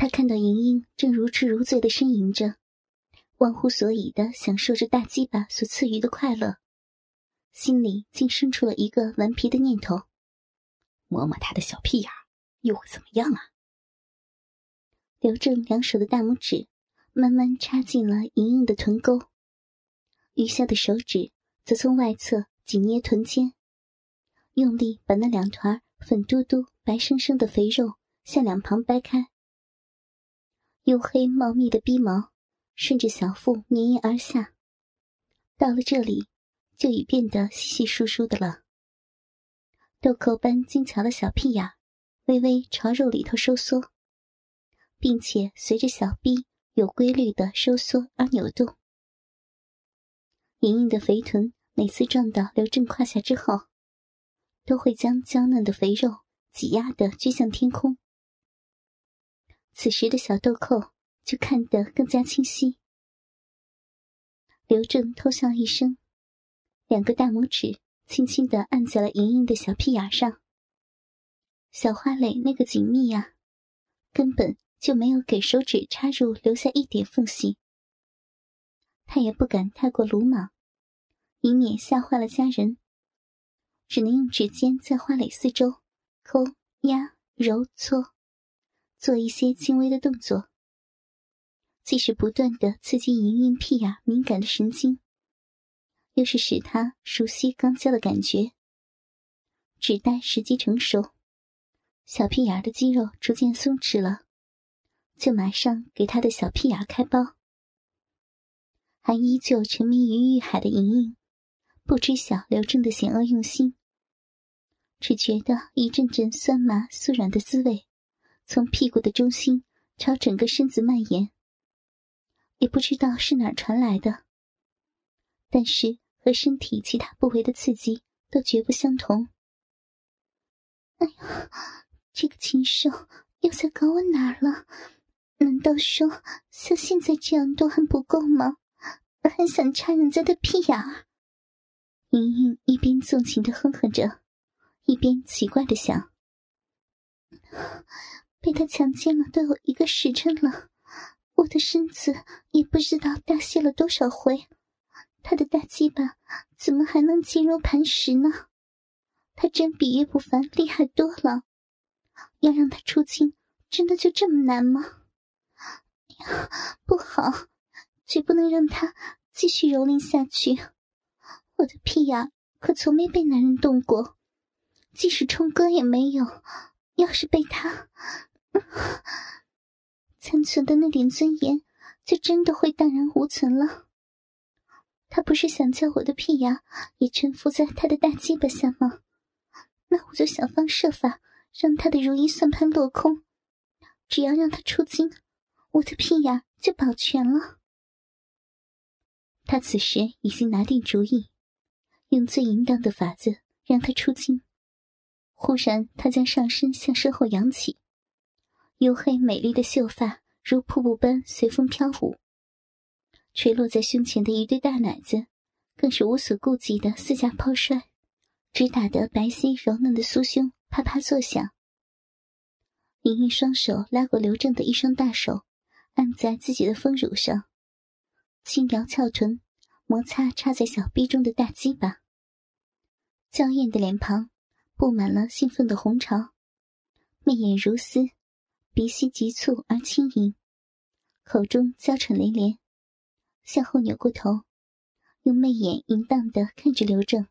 他看到莹莹正如痴如醉的呻吟着，忘乎所以的享受着大鸡巴所赐予的快乐，心里竟生出了一个顽皮的念头：摸摸他的小屁眼，又会怎么样啊？刘正两手的大拇指慢慢插进了莹莹的臀沟，余下的手指则从外侧紧捏臀尖，用力把那两团粉嘟嘟、白生生的肥肉向两旁掰开。黝黑茂密的逼毛顺着小腹绵延而下，到了这里就已变得稀稀疏疏的了。豆蔻般精巧的小屁眼微微朝肉里头收缩。并且随着小臂有规律的收缩而扭动，莹莹的肥臀每次撞到刘正胯下之后，都会将娇嫩的肥肉挤压的撅向天空。此时的小豆蔻就看得更加清晰。刘正偷笑一声，两个大拇指轻轻的按在了莹莹的小屁眼上。小花蕾那个紧密呀，根本。就没有给手指插入留下一点缝隙。他也不敢太过鲁莽，以免吓坏了家人，只能用指尖在花蕾四周抠、压、揉、搓，做一些轻微的动作，既是不断的刺激莹莹屁眼敏感的神经，又是使他熟悉刚交的感觉。只待时机成熟，小屁眼的肌肉逐渐松弛了。就马上给他的小屁眼开包。还依旧沉迷于欲海的莹莹，不知晓刘正的险恶用心，只觉得一阵阵酸麻酥软的滋味，从屁股的中心朝整个身子蔓延。也不知道是哪儿传来的，但是和身体其他部位的刺激都绝不相同。哎呀，这个禽兽又在搞我哪儿了？难道说像现在这样都还不够吗？还想插人家的屁眼儿？莹莹一边纵情的哼哼着，一边奇怪的想：被他强奸了都有一个时辰了，我的身子也不知道大泄了多少回，他的大鸡巴怎么还能坚如磐石呢？他真比岳不凡厉害多了，要让他出镜，真的就这么难吗？不好，绝不能让他继续蹂躏下去。我的屁眼可从没被男人动过，即使冲哥也没有。要是被他，残存的那点尊严，就真的会荡然无存了。他不是想叫我的屁牙也臣服在他的大鸡巴下吗？那我就想方设法让他的如意算盘落空。只要让他出京。我的屁眼就保全了。他此时已经拿定主意，用最淫荡的法子让他出京。忽然，他将上身向身后扬起，黝黑美丽的秀发如瀑布般随风飘舞，垂落在胸前的一对大奶子更是无所顾忌的四下抛摔，直打得白皙柔嫩的酥胸啪啪作响。莹莹双手拉过刘正的一双大手。按在自己的丰乳上，轻摇翘臀，摩擦插在小臂中的大鸡巴。娇艳的脸庞布满了兴奋的红潮，媚眼如丝，鼻息急促而轻盈，口中娇喘连连，向后扭过头，用媚眼淫荡的看着刘正，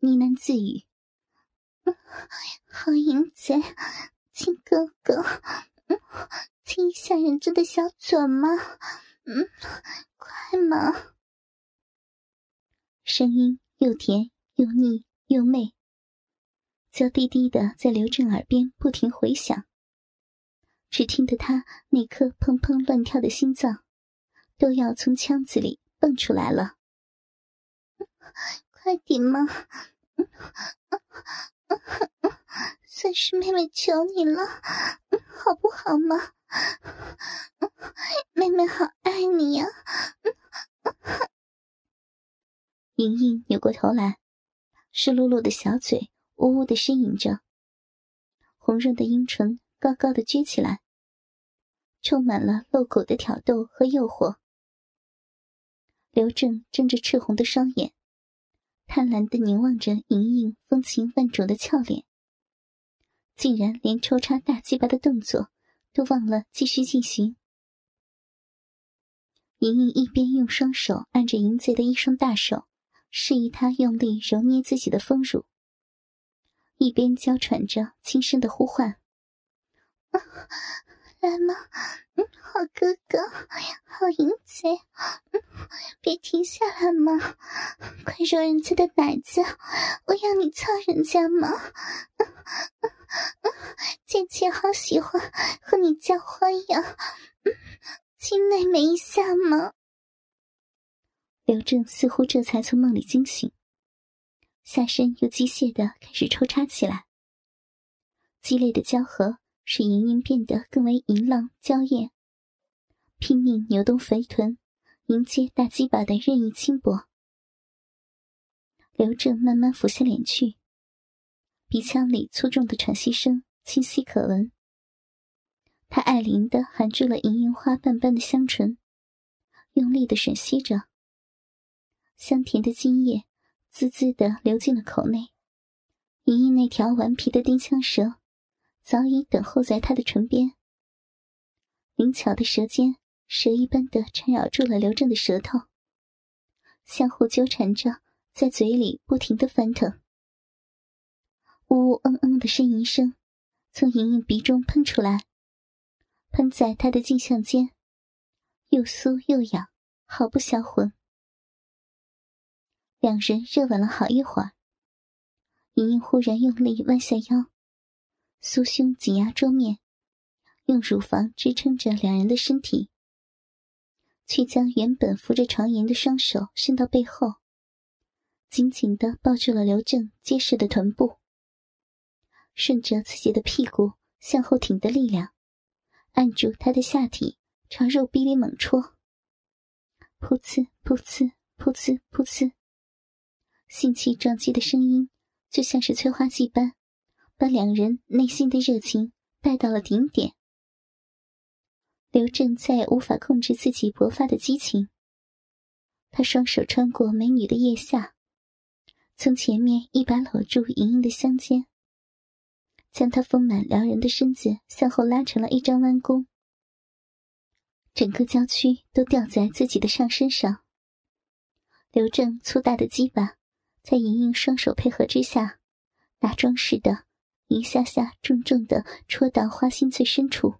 呢喃自语：“好淫贼，亲哥哥。”亲一下人家的小嘴吗？嗯，快嘛！声音又甜又腻又媚，娇滴滴的在刘正耳边不停回响。只听得他那颗砰砰乱跳的心脏，都要从腔子里蹦出来了。快点嘛！算是妹妹求你了，好不好嘛？妹妹好爱你呀！莹莹扭过头来，湿漉漉的小嘴呜呜的呻吟着，红润的阴唇高高的撅起来，充满了露骨的挑逗和诱惑。刘正睁着赤红的双眼，贪婪的凝望着莹莹风情万种的俏脸，竟然连抽插大鸡巴的动作都忘了继续进行。莹莹一边用双手按着淫贼的一双大手，示意他用力揉捏自己的丰乳，一边娇喘着轻声的呼唤：“ 来吗，嗯，好哥哥，好淫贼，嗯，别停下来嘛，快揉人家的奶子，我要你操人家嘛，嗯嗯嗯姐姐好喜欢和你交欢呀。”亲妹妹一下吗？刘正似乎这才从梦里惊醒，下身又机械的开始抽插起来。激烈的交合使莹莹变得更为淫浪娇艳，拼命扭动肥臀，迎接大鸡巴的任意轻薄。刘正慢慢俯下脸去，鼻腔里粗重的喘息声清晰可闻。他爱怜的含住了莹莹花瓣般的香唇，用力的吮吸着。香甜的精液滋滋的流进了口内。莹莹那条顽皮的丁香舌早已等候在他的唇边。灵巧的舌尖蛇一般的缠绕住了刘正的舌头，相互纠缠着，在嘴里不停的翻腾。呜呜嗯嗯的呻吟声从莹莹鼻中喷出来。喷在他的颈项间，又酥又痒，好不销魂。两人热吻了好一会儿，莹莹忽然用力弯下腰，酥胸紧压桌面，用乳房支撑着两人的身体，却将原本扶着床沿的双手伸到背后，紧紧的抱住了刘正结实的臀部，顺着自己的屁股向后挺的力量。按住他的下体，朝肉壁里猛戳。噗呲噗呲噗呲噗呲，性器撞击的声音就像是催化剂般，把两人内心的热情带到了顶点。刘正再也无法控制自己勃发的激情，他双手穿过美女的腋下，从前面一把搂住莹莹的香肩。将她丰满撩人的身子向后拉成了一张弯弓，整个娇躯都吊在自己的上身上。刘正粗大的鸡巴在莹莹双手配合之下，打桩似的一下下重重的戳到花心最深处，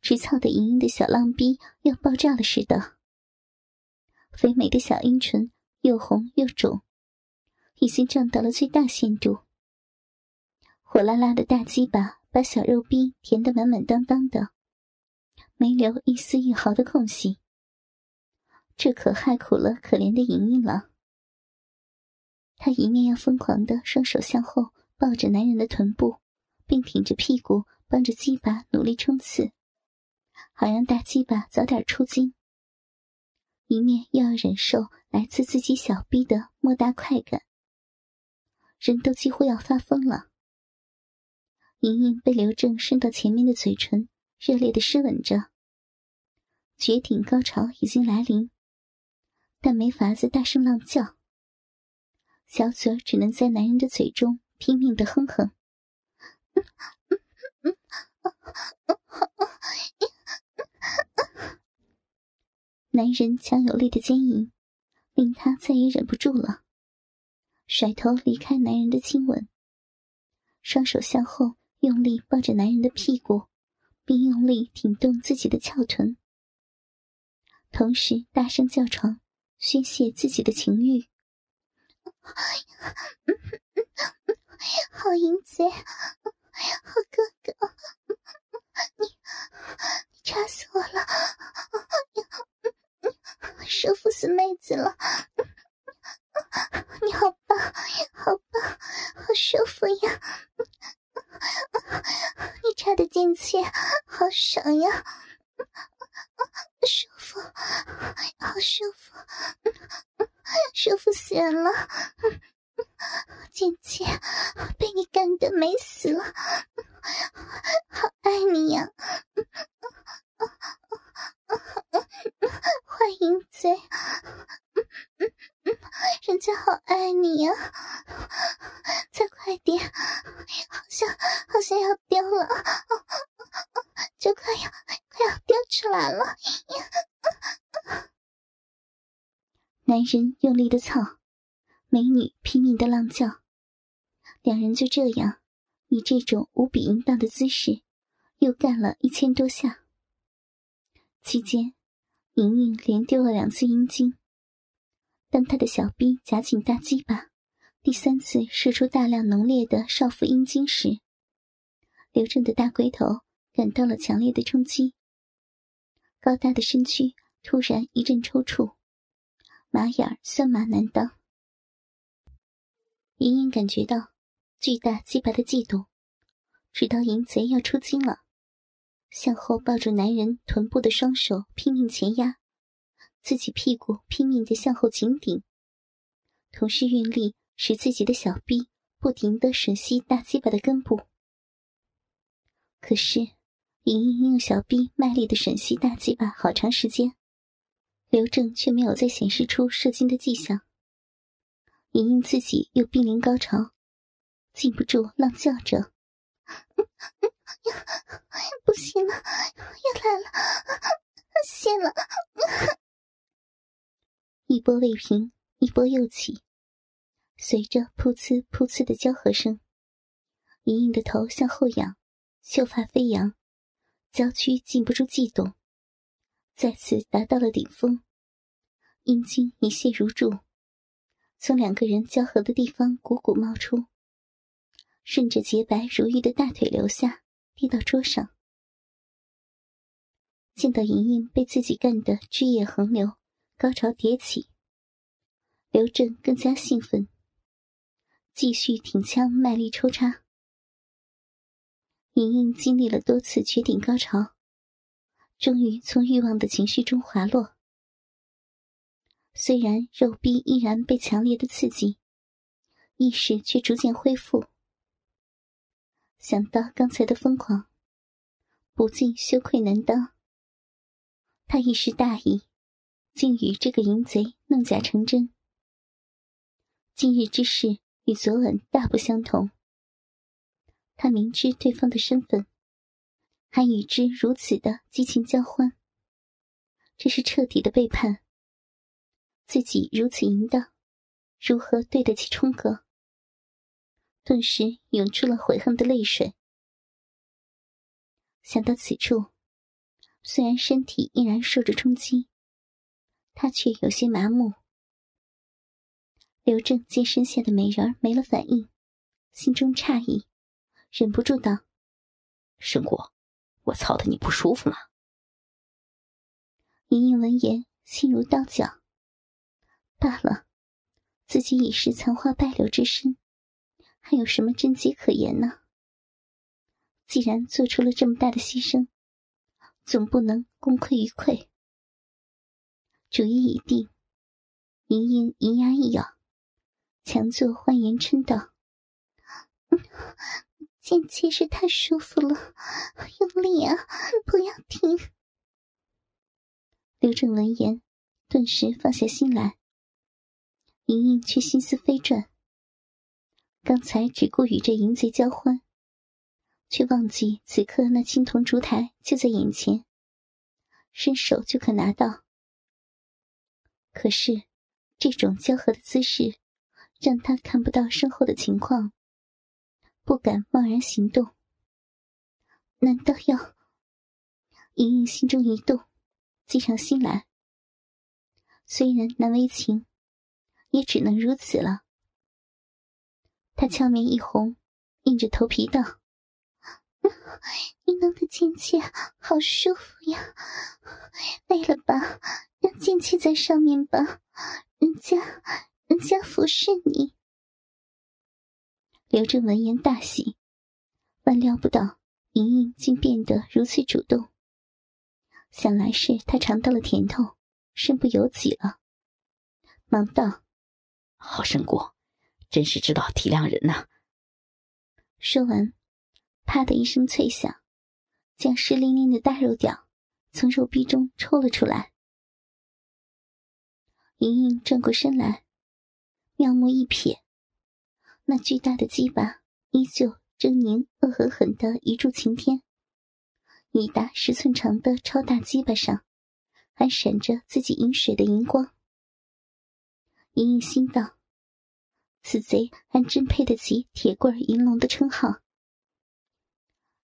直操的莹莹的小浪逼要爆炸了似的。肥美的小阴唇又红又肿，已经胀到了最大限度。火辣辣的大鸡巴把小肉逼填得满满当当的，没留一丝一毫的空隙。这可害苦了可怜的莹莹了。她一面要疯狂的双手向后抱着男人的臀部，并挺着屁股帮着鸡巴努力冲刺，好让大鸡巴早点出精；一面又要忍受来自自己小逼的莫大快感，人都几乎要发疯了。莹莹被刘正伸到前面的嘴唇热烈的湿吻着，绝顶高潮已经来临，但没法子大声浪叫，小嘴只能在男人的嘴中拼命的哼哼。男人强有力的奸淫令他再也忍不住了，甩头离开男人的亲吻，双手向后。用力抱着男人的屁股，并用力挺动自己的翘臀，同时大声叫床，宣泄自己的情欲。好淫贼，好哥哥，你你插死我了，舒服死妹子了，你好棒，好棒，好舒服呀！你插的进去，好爽呀，舒服，好舒服，舒服死人了！姐姐被你干的美死了，好爱你呀，就快要快要掉出来了。男人用力的操，美女拼命的浪叫，两人就这样以这种无比淫荡的姿势，又干了一千多下。期间，莹莹连丢了两次阴茎。当她的小臂夹紧大鸡巴，第三次射出大量浓烈的少妇阴茎时，刘正的大龟头感到了强烈的冲击，高大的身躯突然一阵抽搐，马眼酸麻难当。莹莹感觉到巨大鸡巴的悸动，知道淫贼要出精了，向后抱住男人臀部的双手拼命前压。自己屁股拼命的向后紧顶，同时用力使自己的小臂不停的吮吸大鸡巴的根部。可是，莹莹用小臂卖力的吮吸大鸡巴好长时间，刘正却没有再显示出射精的迹象。莹莹自己又濒临高潮，禁不住浪叫着：“不行了，要来了，泄了！”一波未平，一波又起。随着噗呲噗呲的交合声，莹莹的头向后仰，秀发飞扬，娇躯禁不住悸动，再次达到了顶峰。阴茎一泻如注，从两个人交合的地方汩汩冒出，顺着洁白如玉的大腿流下，滴到桌上。见到莹莹被自己干得汁液横流。高潮迭起，刘正更加兴奋，继续挺枪卖力抽插。莹莹经历了多次绝顶高潮，终于从欲望的情绪中滑落。虽然肉壁依然被强烈的刺激，意识却逐渐恢复。想到刚才的疯狂，不禁羞愧难当。他一时大意。竟与这个淫贼弄假成真。今日之事与昨晚大不相同。他明知对方的身份，还与之如此的激情交欢，这是彻底的背叛。自己如此淫荡，如何对得起冲哥？顿时涌出了悔恨的泪水。想到此处，虽然身体依然受着冲击。他却有些麻木。刘正见身下的美人没了反应，心中诧异，忍不住道：“胜果，我操的你不舒服吗？”莹莹闻言，心如刀绞。罢了，自己已是残花败柳之身，还有什么贞洁可言呢？既然做出了这么大的牺牲，总不能功亏一篑。主意已定，莹莹银牙一咬，强作欢颜嗔道：“ 贱妾是太舒服了，用力啊，不要停。”刘正闻言，顿时放下心来。莹莹却心思飞转，刚才只顾与这淫贼交欢，却忘记此刻那青铜烛台就在眼前，伸手就可拿到。可是，这种交合的姿势，让他看不到身后的情况，不敢贸然行动。难道要？莹莹心中一动，计上心来。虽然难为情，也只能如此了。他俏面一红，硬着头皮道：“你弄的贱妾好舒服呀，累了吧？”让剑气在上面吧，人家，人家服侍你。刘正闻言大喜，万料不到莹莹竟变得如此主动，想来是他尝到了甜头，身不由己了，忙道：“好胜过，真是知道体谅人呐。”说完，啪的一声脆响，将湿淋淋的大肉屌从肉壁中抽了出来。莹莹转过身来，妙目一瞥，那巨大的鸡巴依旧狰狞、恶狠狠的一柱擎天，一大十寸长的超大鸡巴上，还闪着自己饮水的荧光。莹莹心道：“此贼还真配得起‘铁棍银龙’的称号。”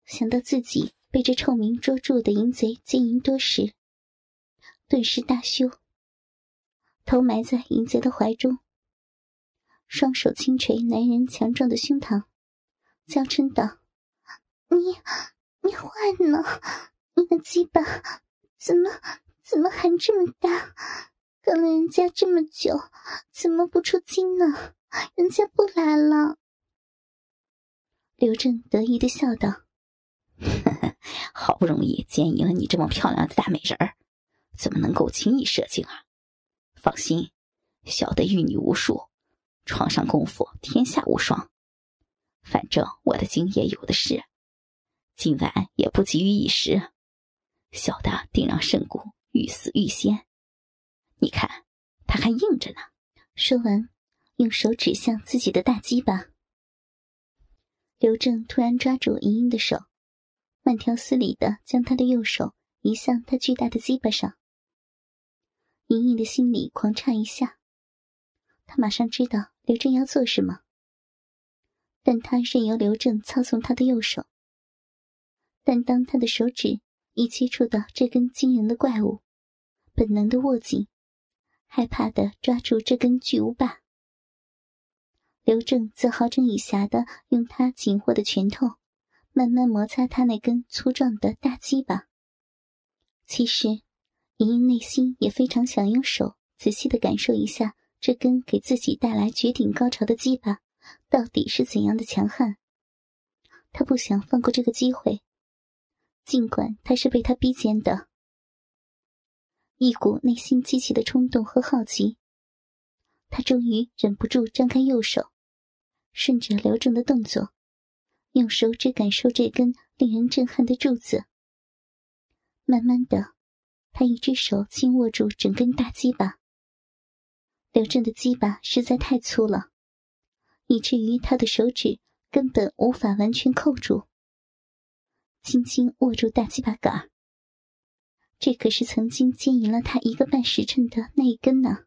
想到自己被这臭名捉住的淫贼奸淫多时，顿时大羞，头埋在淫贼的怀中，双手轻捶男人强壮的胸膛，娇嗔道：“你。”你坏呢！你的鸡巴怎么怎么还这么大？跟了人家这么久，怎么不出金呢？人家不来了。刘正得意的笑道：“ 好不容易奸淫了你这么漂亮的大美人儿，怎么能够轻易射精啊？放心，小的玉女无数，床上功夫天下无双。反正我的精液有的是。”今晚也不急于一时，小的定让圣姑欲死欲仙。你看，他还硬着呢。说完，用手指向自己的大鸡巴。刘正突然抓住莹莹的手，慢条斯理的将她的右手移向他巨大的鸡巴上。莹莹的心里狂颤一下，她马上知道刘正要做什么，但他任由刘正操纵他的右手。但当他的手指一接触到这根惊人的怪物，本能的握紧，害怕的抓住这根巨无霸。刘正则好整以暇的用他紧握的拳头，慢慢摩擦他那根粗壮的大鸡巴。其实，莹莹内心也非常想用手仔细的感受一下这根给自己带来绝顶高潮的鸡巴，到底是怎样的强悍。他不想放过这个机会。尽管他是被他逼奸的，一股内心激起的冲动和好奇，他终于忍不住张开右手，顺着刘正的动作，用手指感受这根令人震撼的柱子。慢慢的，他一只手轻握住整根大鸡巴。刘正的鸡巴实在太粗了，以至于他的手指根本无法完全扣住。轻轻握住大鸡巴杆这可是曾经牵引了他一个半时辰的那一根呢。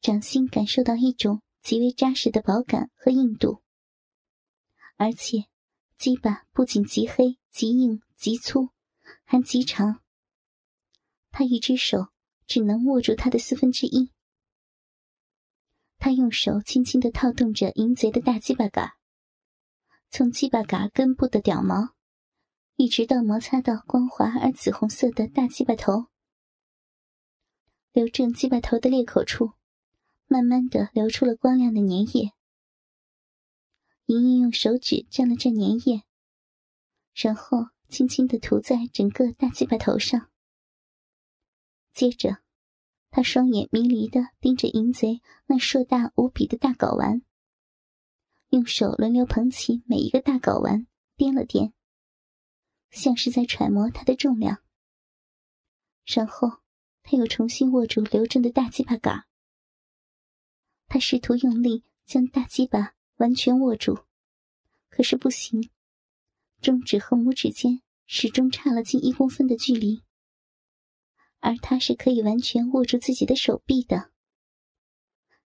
掌心感受到一种极为扎实的饱感和硬度，而且鸡巴不仅极黑、极硬、极粗，还极长。他一只手只能握住它的四分之一。他用手轻轻的套动着淫贼的大鸡巴嘎从鸡巴嘎根部的屌毛。一直到摩擦到光滑而紫红色的大鸡巴头，刘正鸡巴头的裂口处，慢慢的流出了光亮的粘液。莹莹用手指蘸了蘸粘液，然后轻轻的涂在整个大鸡巴头上。接着，他双眼迷离的盯着淫贼那硕大无比的大睾丸，用手轮流捧起每一个大睾丸，掂了掂。像是在揣摩他的重量，然后他又重新握住刘正的大鸡巴杆。他试图用力将大鸡巴完全握住，可是不行，中指和拇指间始终差了近一公分的距离。而他是可以完全握住自己的手臂的，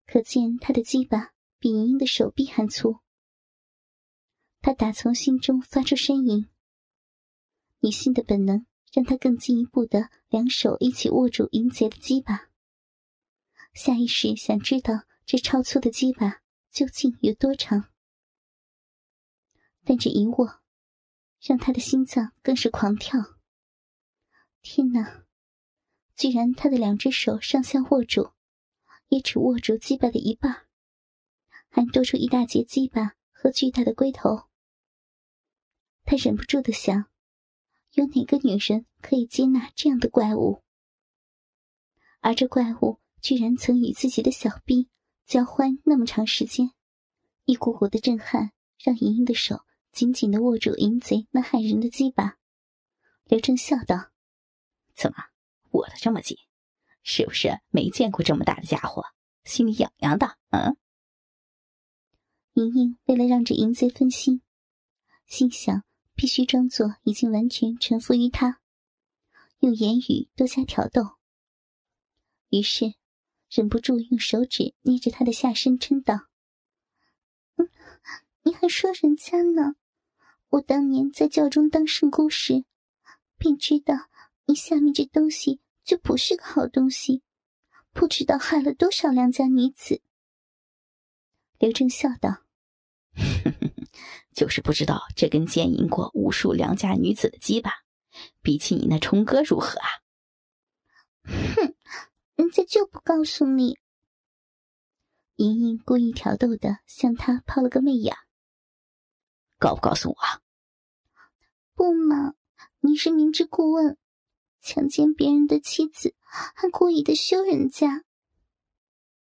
可见他的鸡巴比莹莹的手臂还粗。他打从心中发出呻吟。女性的本能让她更进一步的两手一起握住莹洁的鸡巴，下意识想知道这超粗的鸡巴究竟有多长。但这一握，让她的心脏更是狂跳。天哪！居然他的两只手上下握住，也只握住鸡巴的一半，还多出一大截鸡巴和巨大的龟头。他忍不住的想。有哪个女人可以接纳这样的怪物？而这怪物居然曾与自己的小臂交欢那么长时间，一股股的震撼让莹莹的手紧紧的握住淫贼那骇人的鸡巴。刘正笑道：“怎么握得这么紧？是不是没见过这么大的家伙，心里痒痒的？”嗯。莹莹为了让这淫贼分心，心想。必须装作已经完全臣服于他，用言语多加挑逗。于是，忍不住用手指捏着他的下身，嗔道：“嗯，你还说人家呢？我当年在教中当圣姑时，便知道你下面这东西就不是个好东西，不知道害了多少良家女子。”刘正笑道。就是不知道这根奸淫过无数良家女子的鸡巴，比起你那冲哥如何啊？哼，人家就不告诉你。莹莹故意挑逗的向他抛了个媚眼。告不告诉我？不嘛，你是明知故问，强奸别人的妻子，还故意的羞人家，